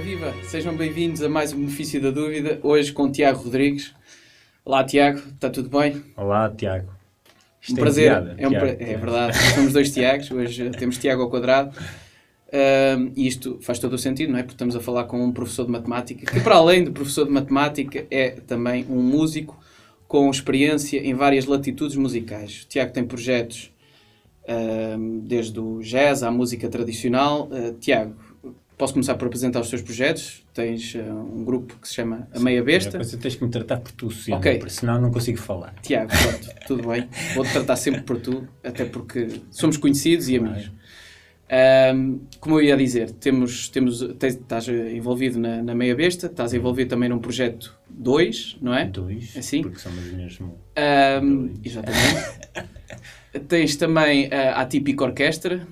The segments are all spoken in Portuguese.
Ora viva, sejam bem-vindos a mais um Benefício da Dúvida, hoje com Tiago Rodrigues. Olá Tiago, está tudo bem? Olá Tiago. um é prazer, piada, é, um pra... é, verdade, somos dois Tiagos, hoje temos Tiago ao quadrado. E isto faz todo o sentido, não é? Porque estamos a falar com um professor de matemática, que para além de professor de matemática é também um músico com experiência em várias latitudes musicais. O Tiago tem projetos desde o jazz à música tradicional. Uh, Tiago, posso começar por apresentar os teus projetos? Tens uh, um grupo que se chama A Meia Besta. Depois tens que me tratar por tu, sim, okay. porque senão não consigo falar. Tiago, pronto, tudo bem. Vou-te tratar sempre por tu, até porque somos conhecidos e amigos. Um, como eu ia dizer, temos, temos, tens, estás envolvido na, na Meia Besta, estás envolvido também num projeto 2, não é? 2, assim? porque somos mesmo. Um, exatamente. tens também a Atípica Orquestra,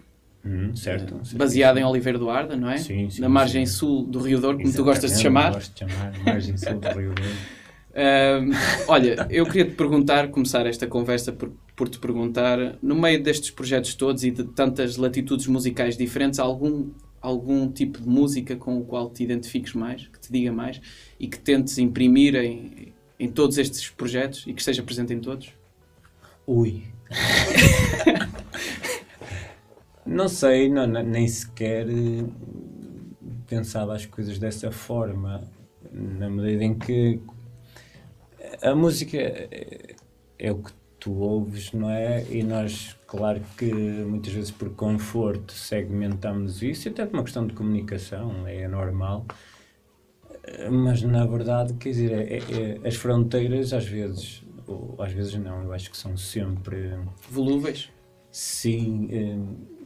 hum, certo, baseada em Oliveira do Arda, não é? Sim, sim. Na margem sim. sul do Rio Douro, como tu gostas de chamar. Gosto de chamar, margem sul do Rio Douro. Um, olha, eu queria te perguntar, começar esta conversa por, por te perguntar, no meio destes projetos todos e de tantas latitudes musicais diferentes, algum, algum tipo de música com o qual te identifiques mais, que te diga mais e que tentes imprimir em, em todos estes projetos e que esteja presente em todos? Ui. não sei, não, nem sequer eh, pensava as coisas dessa forma, na medida em que a música é, é o que tu ouves, não é? E nós, claro que muitas vezes por conforto segmentamos isso, até por uma questão de comunicação, é normal. Mas na verdade, quer dizer, é, é, as fronteiras às vezes, ou às vezes não, eu acho que são sempre. volúveis? Sim. É, é, é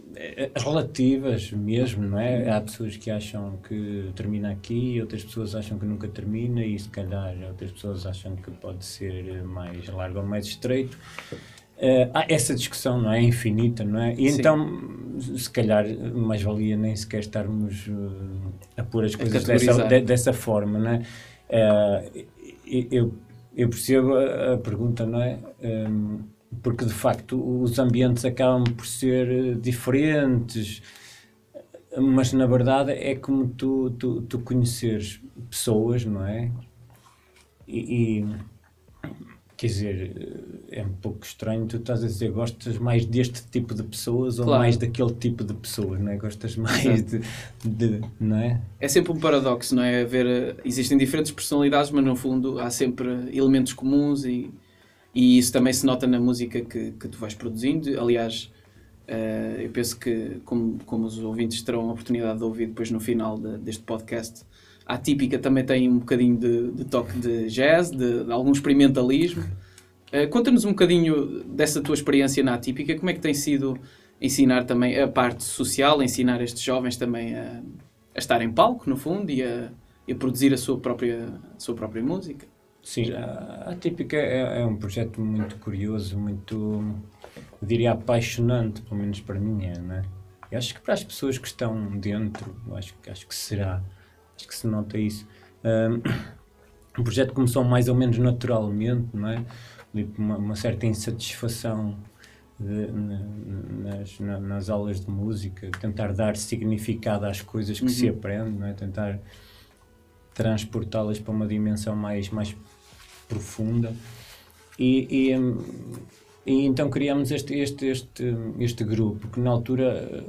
relativas mesmo, não é? Há pessoas que acham que termina aqui, outras pessoas acham que nunca termina e se calhar outras pessoas acham que pode ser mais largo ou mais estreito. Uh, essa discussão, não é? Infinita, não é? E Sim. então, se calhar, mais valia nem sequer estarmos uh, a pôr as coisas dessa, de, dessa forma, não é? Uh, eu, eu percebo a, a pergunta, não é? Um, porque de facto os ambientes acabam por ser eh, diferentes, mas na verdade é como tu, tu, tu conheceres pessoas, não é? E, e, quer dizer, eh, é um pouco estranho, tu estás a dizer gostas mais deste tipo de pessoas claro. ou mais daquele tipo de pessoas, não é? Gostas mais de, de, não é? É sempre um paradoxo, não é? Haver, eh, existem diferentes personalidades, mas no fundo há sempre elementos comuns e e isso também se nota na música que, que tu vais produzindo. Aliás, uh, eu penso que, como, como os ouvintes terão a oportunidade de ouvir depois no final de, deste podcast, a típica também tem um bocadinho de, de toque de jazz, de, de algum experimentalismo. Uh, Conta-nos um bocadinho dessa tua experiência na Atípica, como é que tem sido ensinar também a parte social, ensinar estes jovens também a, a estar em palco, no fundo, e a, a produzir a sua própria, a sua própria música? Sim, a, a Típica é, é, um projeto muito curioso, muito, diria, apaixonante, pelo menos para mim é, né? Eu acho que para as pessoas que estão dentro, acho, acho que será, acho que se nota isso. Um, o projeto começou mais ou menos naturalmente, não é? Uma, uma certa insatisfação de, nas, nas aulas de música, tentar dar significado às coisas que uhum. se aprende, não é? Tentar transportá-las para uma dimensão mais, mais profunda. E, e, e, então criamos este, este, este, este grupo, que na altura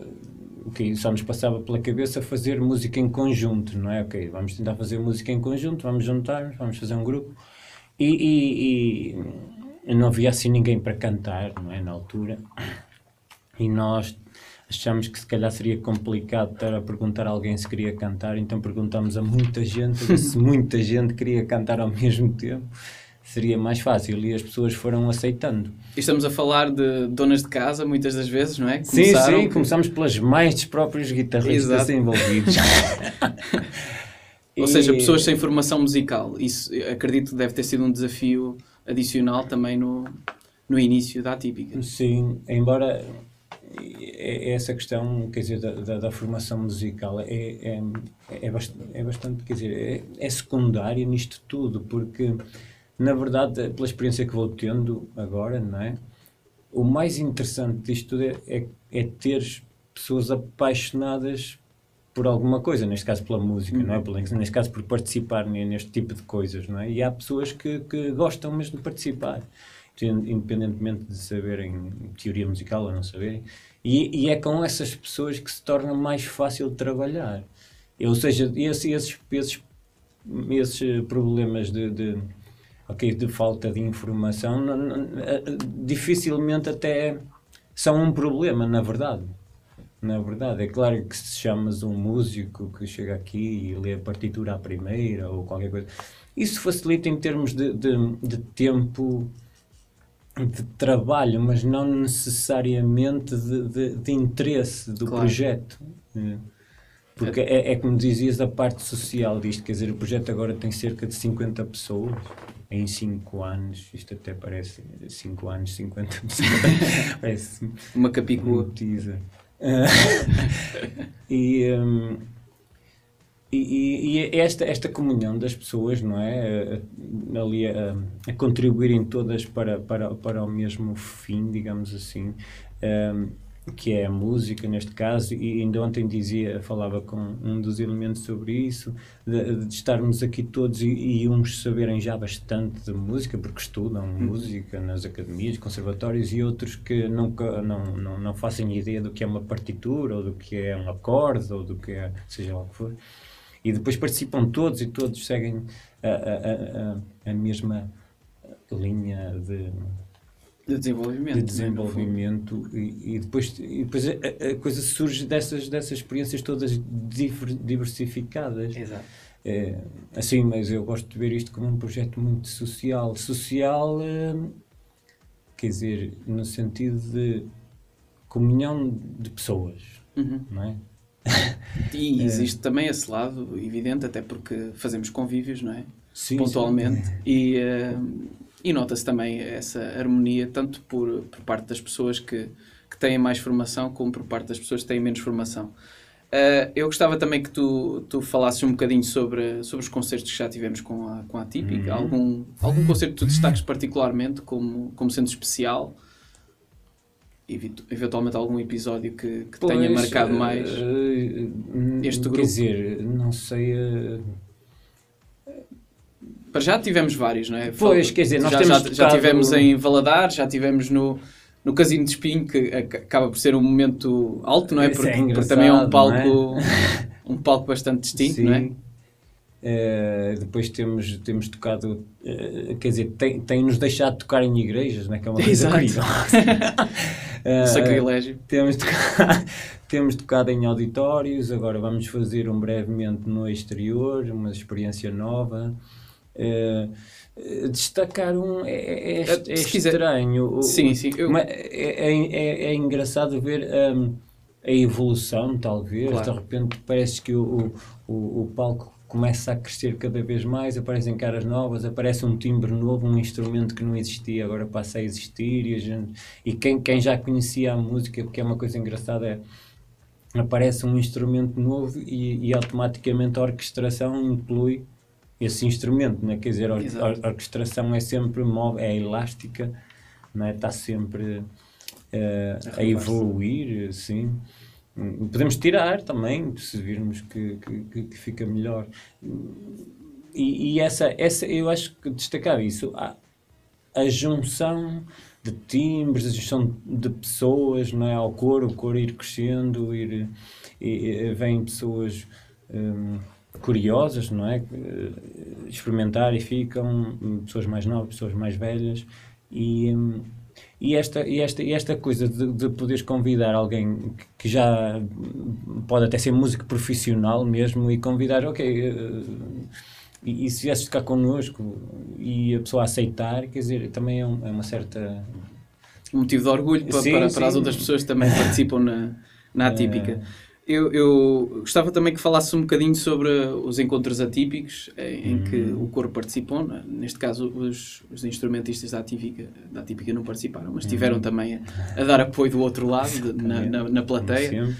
okay, só nos passava pela cabeça fazer música em conjunto, não é? Ok, vamos tentar fazer música em conjunto, vamos juntar vamos fazer um grupo. E, e, e não havia assim ninguém para cantar, não é? Na altura. E nós achamos que se calhar seria complicado estar a perguntar a alguém se queria cantar, então perguntamos a muita gente se muita gente queria cantar ao mesmo tempo. Seria mais fácil e as pessoas foram aceitando. E estamos a falar de donas de casa, muitas das vezes, não é? Começaram... Sim, sim, começamos pelas mães dos próprios guitarristas envolvidos. Ou seja, pessoas sem formação musical. Isso acredito que deve ter sido um desafio adicional também no, no início da Atípica. Sim, embora essa questão, quer dizer, da, da, da formação musical é, é, é, bastante, é bastante, quer dizer, é, é secundária nisto tudo, porque, na verdade, pela experiência que vou tendo agora, não é? O mais interessante disto tudo é, é, é ter pessoas apaixonadas por alguma coisa, neste caso pela música, não é? Por, neste caso por participar neste tipo de coisas, não é? E há pessoas que, que gostam mesmo de participar, independentemente de saberem teoria musical ou não saberem. E, e é com essas pessoas que se torna mais fácil trabalhar. Ou seja, esse, esses, esses, esses problemas de, de, okay, de falta de informação não, não, dificilmente até são um problema, na verdade na verdade. É claro que se chamas um músico que chega aqui e lê a partitura à primeira ou qualquer coisa, isso facilita em termos de, de, de tempo de trabalho, mas não necessariamente de, de, de interesse do claro. projeto. É. Porque é, é, como dizias a parte social disto, quer dizer, o projeto agora tem cerca de 50 pessoas em 5 anos, isto até parece 5 anos, 50 pessoas, parece uma capicua. e, um, e, e, esta, esta comunhão das pessoas, não é? Ali a, a contribuírem todas para, para, para o mesmo fim, digamos assim. Um, que é a música neste caso, e ainda ontem dizia, falava com um dos elementos sobre isso, de, de estarmos aqui todos e, e, uns saberem já bastante de música, porque estudam uhum. música nas academias, conservatórios, e outros que não, não, não, não fazem ideia do que é uma partitura, ou do que é um acorde, ou do que é, seja lá o que for. E depois participam todos e todos seguem a, a, a, a mesma linha de de desenvolvimento. De né, desenvolvimento e, e, depois, e depois a, a, coisa surge dessas, dessas experiências todas diversificadas. Exato. É, assim, mas eu gosto de ver isto como um projeto muito social. Social, é, quer dizer, no sentido de comunhão de pessoas, uhum. não é? E é. existe é. também esse lado, evidente, até porque fazemos convívios, não é? Sim, Pontualmente. Sim. E, uh, e nota-se também essa harmonia, tanto por, por parte das pessoas que, que têm mais formação, como por parte das pessoas que têm menos formação. Uh, eu gostava também que tu, tu falasses um bocadinho sobre, sobre os concertos que já tivemos com a, com a Típica. Uhum. Algum, algum concerto que tu destaques particularmente como, como sendo especial? Eventualmente algum episódio que, que pois, tenha marcado mais uh, este grupo? Quer dizer, não sei. Uh para já tivemos vários, não é? Pois, quer dizer, nós já, temos já, tocado... já tivemos em Valadar, já tivemos no, no Casino de Espinho, que acaba por ser um momento alto, não é? Porque, é porque também é um palco, é? um palco bastante distinto, Sim. não é? Uh, depois temos, temos tocado, uh, quer dizer, tem-nos tem deixado tocar em igrejas, não é? que é uma coisa curiosa. uh, Sacrilégio. Temos tocado, temos tocado em auditórios, agora vamos fazer um brevemente no exterior, uma experiência nova. Uh, destacar um é, é, é, é estranho. Sim, sim. Eu... É, é, é, é, engraçado ver um, a evolução, talvez. Claro. De repente parece que o, o, o palco começa a crescer cada vez mais, aparecem caras novas, aparece um timbre novo, um instrumento que não existia, agora passa a existir, e, a gente, e quem, quem já conhecia a música, porque é uma coisa engraçada, é aparece um instrumento novo e, e automaticamente a orquestração inclui esse instrumento, né? quer dizer, a, a, orquestração é sempre móvel, é elástica, né? está sempre uh, a evoluir, sim. Podemos tirar também, se virmos que, que, que fica melhor. E, e, essa, essa, eu acho que destacar isso, a, a junção de timbres, a junção de pessoas não é, ao coro, o coro ir crescendo, ir, vêm pessoas. Um, curiosas, não é? Experimentar e ficam pessoas mais novas, pessoas mais velhas e, e, esta, e, esta, e esta coisa de, de poderes convidar alguém que já pode até ser músico profissional mesmo e convidar, ok, uh, e, e se viesse ficar connosco e a pessoa aceitar, quer dizer, também é, um, é uma certa... Um motivo de orgulho para, sim, para, para as outras pessoas que também participam na, na atípica. É. Eu, eu, gostava também que falasse um bocadinho sobre os encontros atípicos em, em que uhum. o coro participou. Né? Neste caso, os, os, instrumentistas da atípica, da atípica não participaram, mas estiveram uhum. também a, a, dar apoio do outro lado, de, na, na, na, plateia.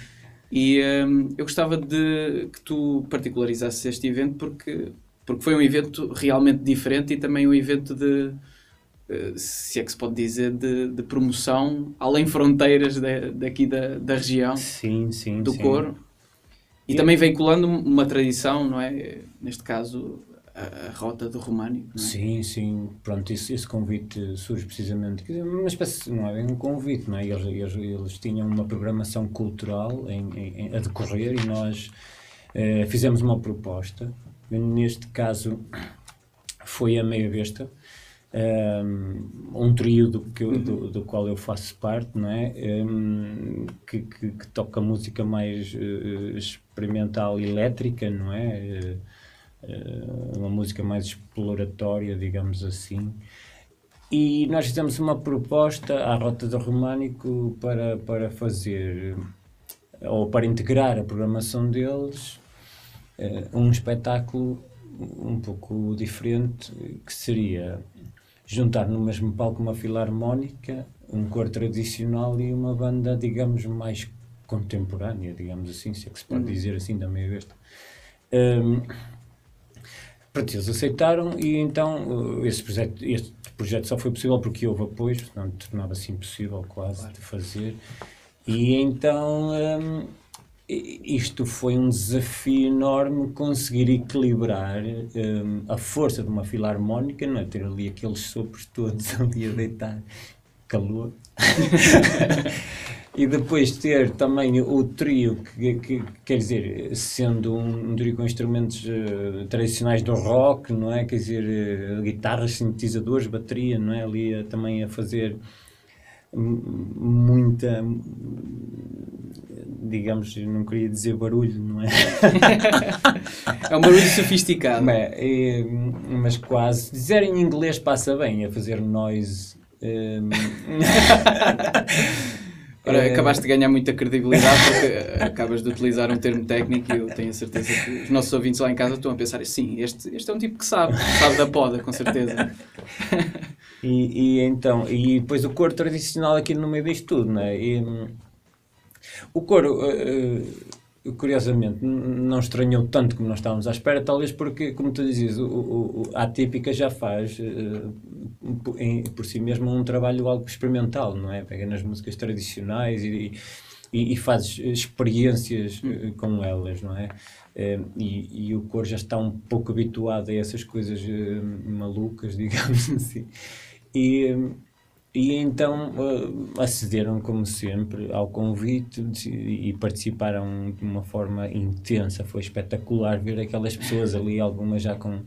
E um, eu gostava de que tu particularizasses este evento porque, porque foi um evento realmente diferente e também um evento de eh, se é que se pode dizer, de, de promoção além fronteiras de, daqui da, da região sim, sim, do sim. coro. E, também veiculando uma tradição, não é? Neste caso, a, a rota do Românico. É? Sim, sim. Pronto, esse, esse convite surge precisamente. dizer, Uma espécie, não é um convite, não é? Eles, eles, eles tinham uma programação cultural em- em- a decorrer e nós eh, fizemos uma proposta. Neste caso, foi a Meia Besta. Um, um trio do, que do, do qual eu faço parte, não é? Um, que, que, que toca música mais eh, experimental elétrica, não é? Eh, uma música mais exploratória, digamos assim. E nós fizemos uma proposta à Rota do Românico para, para fazer, ou para integrar a programação deles, eh, um espetáculo um pouco diferente, que seria juntar no mesmo palco uma filarmónica, um coro tradicional e uma banda, digamos, mais contemporânea, digamos assim, se é que se pode dizer assim da meia besta. Hum, Pronto, eles aceitaram e então uh, esse projeto, este projeto só foi possível porque houve apoio, senão tornava-se impossível quase de fazer. E então i- isto foi um desafio enorme conseguir equilibrar hum, a força de uma filarmónica, não é? Ter ali aqueles sopros todos ali a deitar calor. E depois ter também o trio, que, que- quer dizer, sendo um, um trio com instrumentos eh, tradicionais do rock, não é? Quer dizer, eh, guitarras, sintetizadores, bateria, não é? Ali a- também a fazer muita, digamos, não queria dizer barulho, não é? É um barulho sofisticado. Mas, eh, mas quase. Dizer em inglês passa bem, a fazer noise. hum, Ora, eh, acabaste de ganhar muita credibilidade porque eh, acabas de utilizar um termo técnico e eu tenho a certeza que os nossos ouvintes lá em casa estão a pensar sim, este, este é um tipo que sabe, sabe da poda, com certeza. E, e então, e depois o coro tradicional aqui no meio disto tudo, né? E, hum, o coro, eh, eh, curiosamente, não estranhou tanto como nós estávamos à espera, talvez porque, como tu dizias, o, o, a Atípica já faz eh, por- em- por si mesmo um trabalho algo experimental, não é? Pega nas músicas tradicionais e, e, e faz experiências eh, com elas, não é? E, e o coro já está um pouco habituado a essas coisas malucas, digamos assim. E, e então eh, acederam, como sempre, ao convite e e participaram de uma forma intensa. Foi espetacular ver aquelas pessoas ali, algumas já com,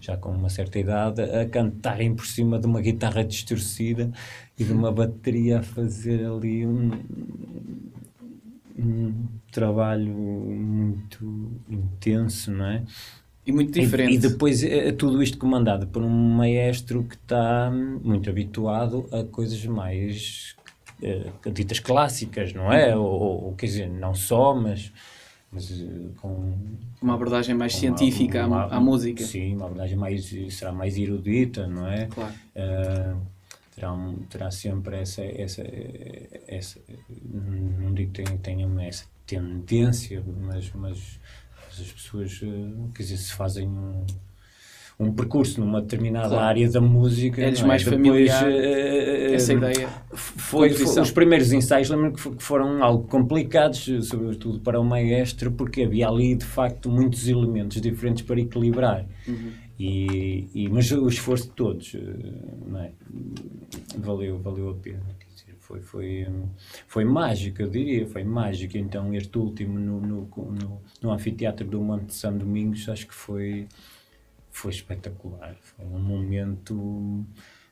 já com uma certa idade, a cantarem por cima de uma guitarra distorcida e de uma bateria a fazer ali um, um trabalho muito intenso, não é? E muito E- diferente. E, depois é tudo isto comandado por um maestro que está hum, muito habituado a coisas mais eh, ditas clássicas, não é? Ou, ou- ou, quer dizer, não só, mas, mas com Uma abordagem mais científica à mu- uma- à, música. Sim, uma abordagem mais será mais erudita, não é? Claro. Uh, terá, um- terá sempre essa, essa, essa não digo que tenha, tenham essa tendência, mas, mas as pessoas, uh, quer dizer, se fazem um, um percurso numa determinada Claro. área da música, É-lhes não é? mais Depois, familiar uh, Essa ideia. foi, foi- os primeiros ensaios lembro que fo- que foram algo complicados, eh, sobretudo para o maestro, porque havia ali de facto muitos elementos diferentes para equilibrar. Uhum. E, e- mas o esforço de todos, eh, é? valeu, valeu a pena. Foi, foi, foi mágico, eu diria, foi mágico. Então, este último no, no, no, no anfiteatro do Monte de São Domingos, acho que foi, foi espetacular. Foi um momento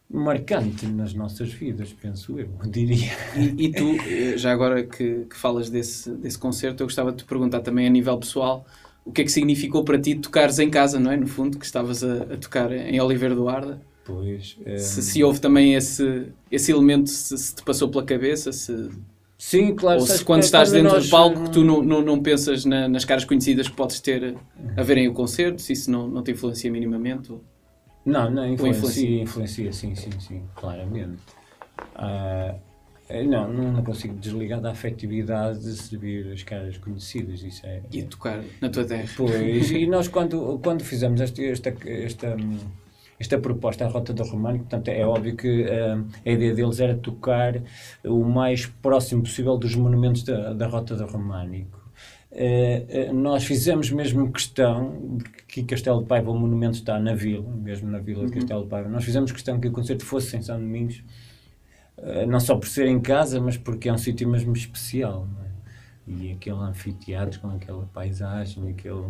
marcante nas nossas vidas, penso eu, diria. E, e tu, eh, já agora que, que falas desse, desse concerto, eu gostava de te perguntar também a nível pessoal o que é que significou para ti tocares em casa, não é? No fundo, que estavas a, a tocar em Oliveira do Arda. Pois, Se, hum, se houve também esse, esse elemento, se, se te passou pela cabeça, se, sim, claro. ou se quando que estás dentro nós, do palco que tu hum, não, não, não pensas na- nas caras conhecidas que podes ter a verem o concerto, se isso não, não te influencia minimamente. ou- Não, não, influencia? influencia, sim, sim, sim, claramente. Ah, eh, não, não, não consigo desligar da afetividade de servir as caras conhecidas, isso é... E tocar na tua terra. Pois, e nós quando, quando fizemos esta, esta, esta, esta proposta à Rota do Românico, portanto, é óbvio que ah, a ideia deles era tocar o mais próximo possível dos monumentos da, da Rota do Românico. Uh, uh, nós fizemos mesmo questão que Castelo de Paiva, o monumento está na vila, mesmo na vila de uhum. Castelo de Paiva, nós fizemos questão que o concerto fosse em São Domingos, uh, não só por ser em casa, mas porque é um sítio mesmo especial. É? E aquele anfiteatro com aquela paisagem, aquele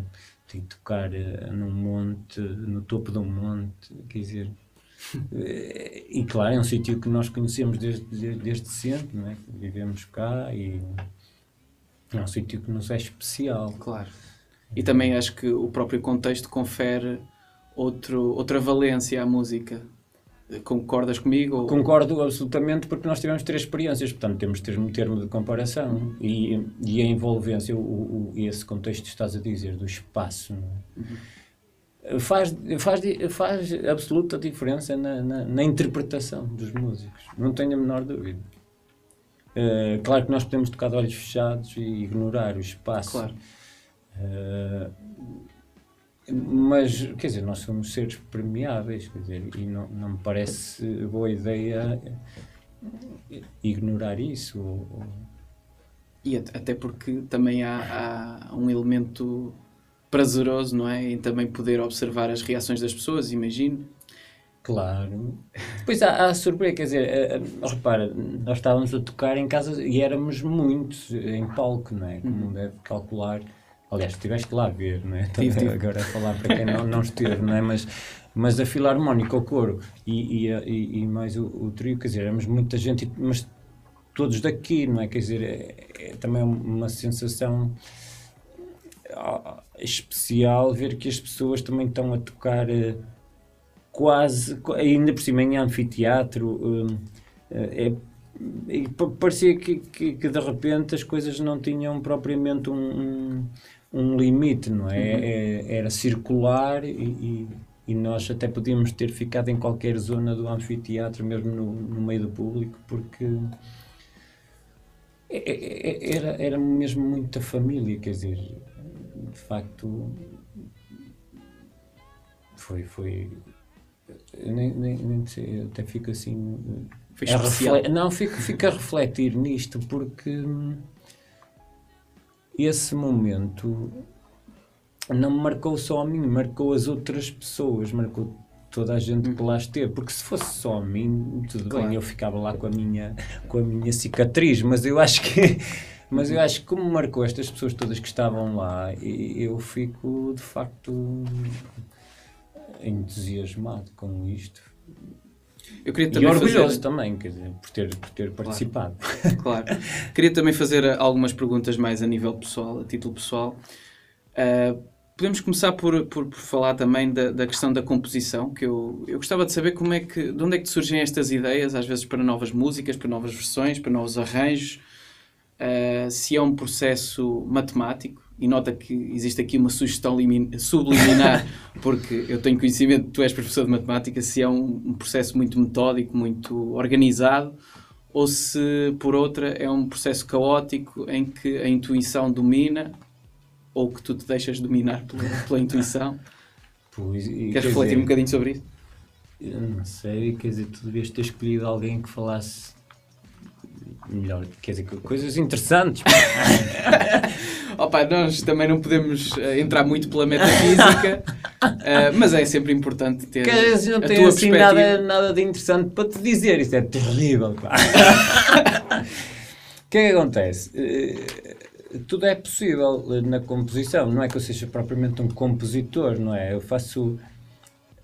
de tocar num monte, no topo de um monte, quer dizer, e claro, é um sítio que nós conhecemos desde, desde sempre, não é? vivemos cá e é um sítio que nos é especial. Claro. E também acho que o próprio contexto confere outro, outra valência à música. Concordas comigo? Concordo absolutamente porque nós tivemos três experiências, portanto temos ter um termo de comparação e, e a envolvência, o, o, esse contexto que estás a dizer, do espaço. É? Uhum faz, faz, faz absoluta diferença na, na, na, interpretação dos músicos, não tenho a menor dúvida. Uh, claro que nós podemos tocar de olhos fechados e ignorar o espaço. Claro. Uh, mas, quer dizer, nós somos seres permeáveis, quer dizer, e não, não me parece boa ideia ignorar isso. Ou, E até porque também há, há um elemento prazeroso, não é? Em também poder observar as reações das pessoas, imagino. Claro. Pois há, há surpresa, quer dizer, uh, repara, nós estávamos a tocar em casa e éramos muitos em palco, não é? Como uhum. deve calcular. Aliás, estiveste lá a ver, não é? Tive, tive. Agora a falar para quem não, não esteve, não é? Mas, mas a Filarmónica, o coro e, e, e, e mais o, o, trio, quer dizer, éramos muita gente, mas todos daqui, não é? Quer dizer, é, é também uma sensação especial ver que as pessoas também estão a tocar uh, quase, ainda por cima em anfiteatro, uh, é, e parecia que, que, que, de repente as coisas não tinham propriamente um, um, um limite, não é? Uhum. é? Era circular e, e, e, nós até podíamos ter ficado em qualquer zona do anfiteatro, mesmo no, no meio do público, porque é, é, é, era, era mesmo muita família, quer dizer, de facto foi foi nem, nem, nem sei, até fico assim foi refle... não fico, fico a refletir nisto porque esse momento não me marcou só a mim, marcou as outras pessoas, marcou toda a gente que lá esteve, porque se fosse só a mim, tudo claro. bem, eu ficava lá com a minha com a minha cicatriz, mas eu acho que mas eu acho que como marcou estas pessoas todas que estavam lá, eu fico de facto entusiasmado com isto. Eu queria também e orgulhoso fazer... também, quer dizer, por ter, por ter participado. Claro. claro. Queria também fazer algumas perguntas mais a nível pessoal, a título pessoal. Uh, podemos começar por, por, por falar também da, da, questão da composição, que eu, eu gostava de saber como é que, de onde é que surgem estas ideias, às vezes para novas músicas, para novas versões, para novos arranjos uh, se é um processo matemático, e nota que existe aqui uma sugestão subliminar, porque eu tenho conhecimento, tu és professor de matemática, se é um, um, processo muito metódico, muito organizado, ou se, por outra, é um processo caótico em que a intuição domina, ou que tu te deixas dominar pela, pela intuição. Pois, e, Queres refletir dizer, um bocadinho sobre isso? Eu não sei, quer dizer, tu devias ter escolhido alguém que falasse melhor, quer dizer, coisas interessantes. Opa, nós também não podemos uh, entrar muito pela metafísica, uh, mas é sempre importante ter que a, não a tem assim nada, nada de interessante para te dizer, isso é terrível. O que é que acontece? Uh, tudo é possível na composição, não é que eu seja propriamente um compositor, não é? Eu faço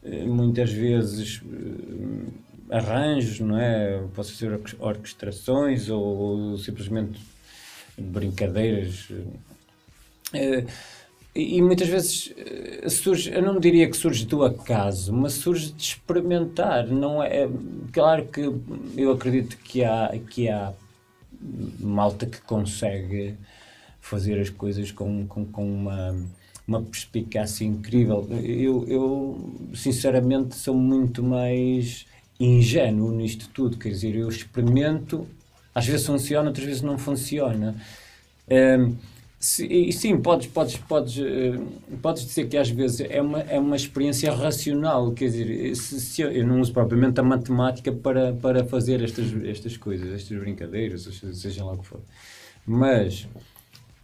muitas vezes arranjos, não é? Posso ser orquestrações ou, ou simplesmente brincadeiras. É, e muitas vezes eh, surge, eu não diria que surge do acaso, mas surge de experimentar. Não é, é claro que eu acredito que há, que há malta que consegue fazer as coisas com, com, com uma, uma perspicácia incrível. Eu, eu, sinceramente, sou muito mais ingênuo nisto tudo, quer dizer, eu experimento, às vezes funciona, outras vezes não funciona. Um, se, sim, podes, podes, podes, uh, podes dizer que às vezes é uma, é uma experiência racional, quer dizer, se, se eu, eu, não uso propriamente a matemática para, para fazer estas, estas coisas, estas brincadeiras, seja lá o que for. Mas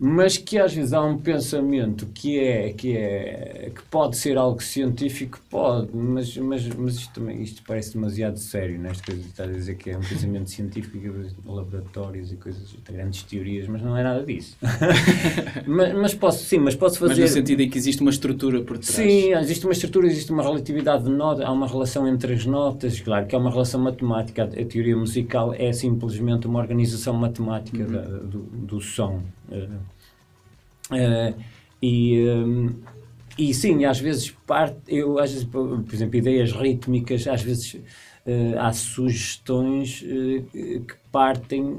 mas que às vezes há um pensamento que é que é que pode ser algo científico pode mas mas mas isto também isto parece demasiado sério nesta coisa de estar a dizer que é um pensamento científico laboratórios e coisas grandes teorias mas não é nada disso. Mas, mas posso sim mas posso fazer mas no sentido em que existe uma estrutura por trás. Sim existe uma estrutura existe uma relatividade de notas há uma relação entre as notas claro que há uma relação matemática a teoria musical é simplesmente uma organização matemática uhum. da, do, do som uh, Uh, e, um, e sim, às vezes parte, eu às vezes, por exemplo, ideias rítmicas, às vezes uh, há sugestões uh, que partem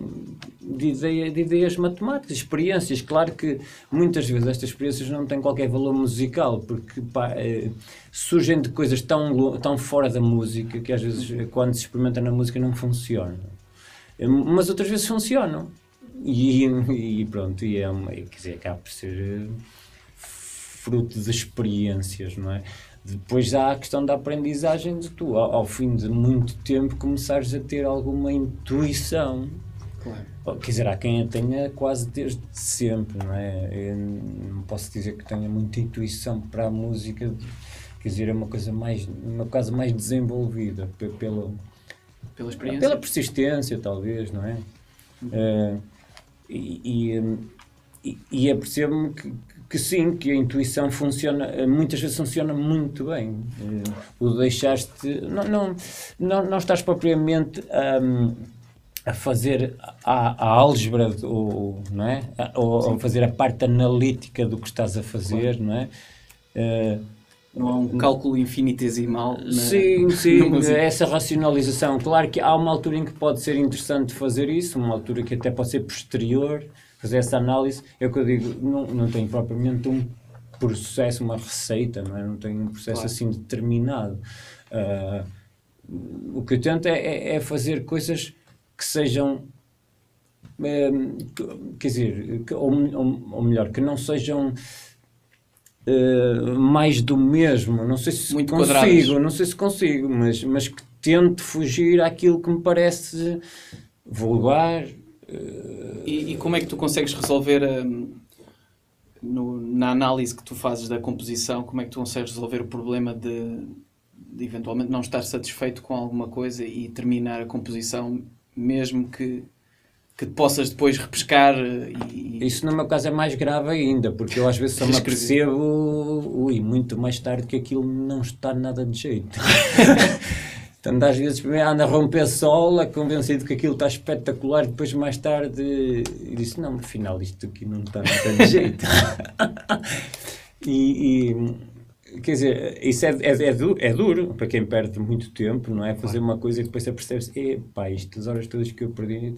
de, ideia, de ideias matemáticas, experiências. Claro que muitas vezes estas experiências não têm qualquer valor musical, porque pá, surgem de coisas tão, tão fora da música que às vezes quando se experimenta na música não funcionam. Mas outras vezes funcionam. E, e pronto, e é uma, quer dizer, acaba por ser eh, fruto de experiências, não é? Depois há a questão da aprendizagem de tu, ao, ao fim de muito tempo, começares a ter alguma intuição. Claro. Quer dizer, há quem a tenha quase desde sempre, não é? Eu não posso dizer que tenha muita intuição para a música, quer dizer, é uma coisa mais, uma coisa mais desenvolvida pela, pela experiência. Pela persistência, talvez, não é? Uhum. Uh, e, e, e apercebo-me que, que sim, que a intuição funciona, muitas vezes funciona muito bem. Eh, o deixaste, não, não, não, não estás propriamente um, a fazer a, a álgebra, ou, não é? ou a fazer a parte analítica do que estás a fazer, claro. não é? Uh, não há um cálculo infinitesimal. Na, sim, sim, essa racionalização. Claro que há uma altura em que pode ser interessante fazer isso, uma altura que até pode ser posterior, fazer essa análise. É o que eu digo, não, não tem propriamente um processo, uma receita, não, é? não tem um processo claro. assim determinado. Uh, o que eu tento é, é, é fazer coisas que sejam. Um, quer dizer, que, ou, ou, ou melhor, que não sejam uh, mais do mesmo. Não sei se Muito consigo, quadrados. não sei se consigo, mas, mas que tente fugir àquilo que me parece vulgar. Uh... E, e, como é que tu consegues resolver um, no, na análise que tu fazes da composição, como é que tu consegues resolver o problema de, de eventualmente não estar satisfeito com alguma coisa e terminar a composição mesmo que que possas depois repescar eh, e... Isso no meu caso é mais grave ainda, porque eu às vezes só me apercebo ui, muito mais tarde que aquilo não está nada de jeito. Portanto, às vezes anda a romper sola, convencido que aquilo está espetacular, depois mais tarde e disse, não, afinal isto aqui não está nada de jeito. e, e, quer dizer, isso é, é, é, duro, é, duro, para quem perde muito tempo, não é? Fazer uma coisa e depois se apercebe-se, pá, isto as horas todas que eu perdi,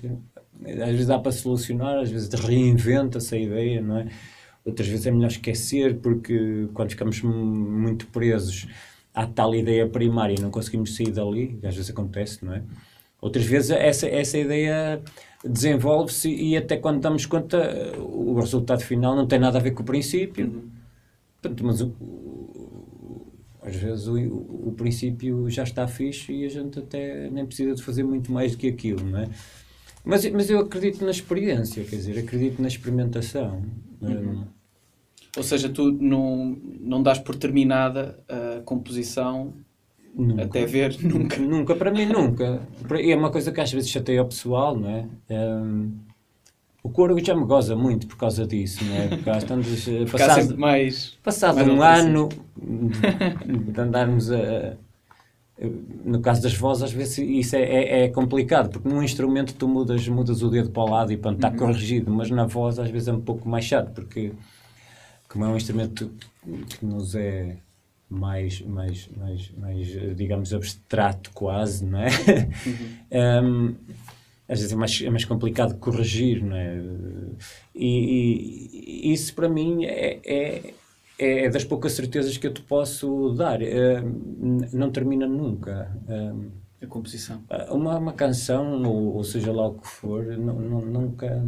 às vezes dá para solucionar, às vezes reinventa-se a ideia, não é? Outras vezes é melhor esquecer, porque quando ficamos muito presos à tal ideia primária e não conseguimos sair dali, às vezes acontece, não é? Outras vezes essa, essa ideia desenvolve-se e até quando damos conta o resultado final não tem nada a ver com o princípio. Uhum. Mas o, o, às vezes o, o, princípio já está fixe e a gente até nem precisa de fazer muito mais do que aquilo, não é? Mas, mas eu acredito na experiência, quer dizer, acredito na experimentação. Uhum. Ou seja, tu não, não dás por terminada a composição nunca. até ver nunca. Nunca, para mim nunca. É uma coisa que às vezes chateia o pessoal, não é? Um, o coro já me goza muito por causa disso, não é? Porque há tantos, passado, mais, passado mais um ano de, de andarmos a, no caso das vozes, às vezes isso é, é, é, complicado, porque num instrumento tu mudas, mudas o dedo para o lado e pronto, está uhum. corrigido, mas na voz às vezes é um pouco mais chato, porque como é um instrumento que nos é mais, mais, mais, mais digamos, abstrato quase, não é? Uhum. um, às vezes é mais, é mais complicado corrigir, não é? E, e isso para mim é, é é, é das poucas certezas que eu te posso dar. Uh, não termina nunca. Uh, a composição. Uma, uma canção, ou, ou, seja lá o que for, não, não, nunca,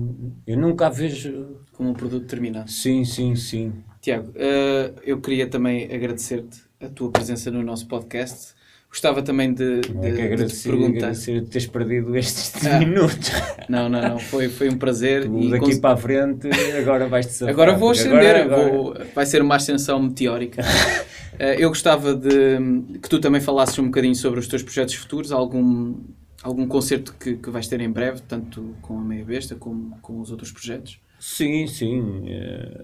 eu nunca a vejo. Como um produto terminado. Sim, sim, sim. Tiago, uh, eu queria também agradecer-te a tua presença no nosso podcast. Gostava também de, de, Não é que de te agradecer, perguntar. agradecer teres perdido estes Ah. minutos. Não, não, não. Foi, foi um prazer. Tu e daqui cons- para a frente, agora vais-te safar. Agora vou ascender, agora- agora- vou- vai ser uma ascensão meteórica. Eh, eu gostava de que tu também falasses um bocadinho sobre os teus projetos futuros, algum, algum concerto que, que vais ter em breve, tanto com a Meia Besta como com os outros projetos. Sim, sim. eh,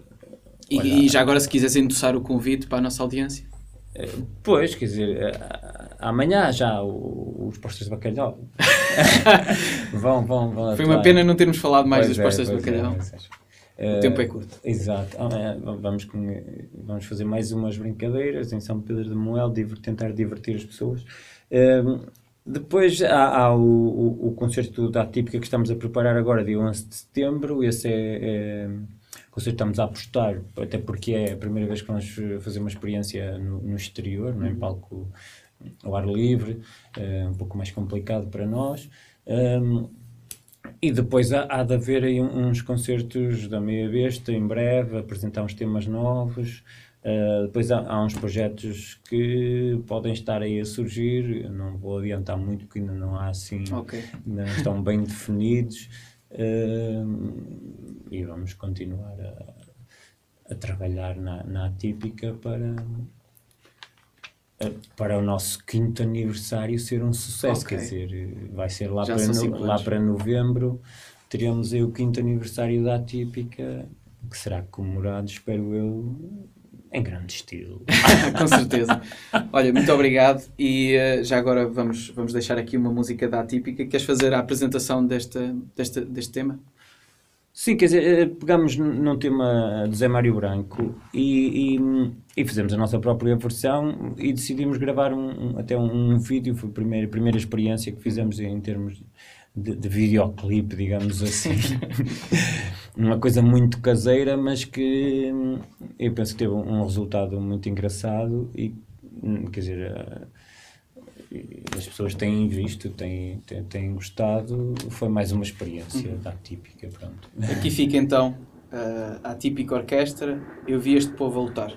E, e já agora, se quiseres endossar o convite para a nossa audiência. Eh, Pois, quer dizer, eh, amanhã já os postos de bacalhau vão, vão, vão Foi uma atuar. pena não termos falado mais Pois das é, postas de é, bacalhau. é. O tempo é curto. Exato. É, vamos, vamos fazer mais umas brincadeiras em São Pedro de Moel, diver- tentar divertir as pessoas. Ehm, depois há, há o, o, o concerto da Atípica que estamos a preparar agora, dia 11 de setembro. Esse é, é que estamos a apostar, até porque é a primeira vez que vamos fazer uma experiência no, no exterior, é? em palco ao ar livre, é um pouco mais complicado para nós. Ehm, e depois há, há de haver aí um- uns concertos da Meia Besta em breve, apresentar uns temas novos. Uh, depois há, há uns projetos que podem estar aí a surgir. Eu não vou adiantar muito porque ainda não há assim, Ok. ainda não estão bem definidos. Uh, e vamos continuar a, a trabalhar na, na atípica para, para o nosso quinto aniversário ser um sucesso. Ok. Quer dizer, vai ser lá, Já para, no- lá para novembro. Teremos aí o quinto aniversário da Atípica, que será comemorado, espero eu, em grande estilo. Com certeza. Olha, muito obrigado. E eh, já agora vamos, vamos deixar aqui uma música da Atípica. Queres fazer a apresentação desta, desta, deste tema? Sim, quer dizer, eh, pegámos num tema do Zé Mário Branco e, e, e fizemos a nossa própria versão e decidimos gravar um, um- até um, um vídeo, foi a primeira, a primeira experiência que fizemos em termos de, de videoclipe, digamos assim. Uma coisa muito caseira, mas que hum, eu penso que teve um, resultado muito engraçado e, hum, quer dizer, eh, as pessoas têm visto, têm, têm, têm gostado, foi mais uma experiência da típica, pronto. Aqui fica então eh, a Atípica Orquestra. Eu vi este povo a lutar.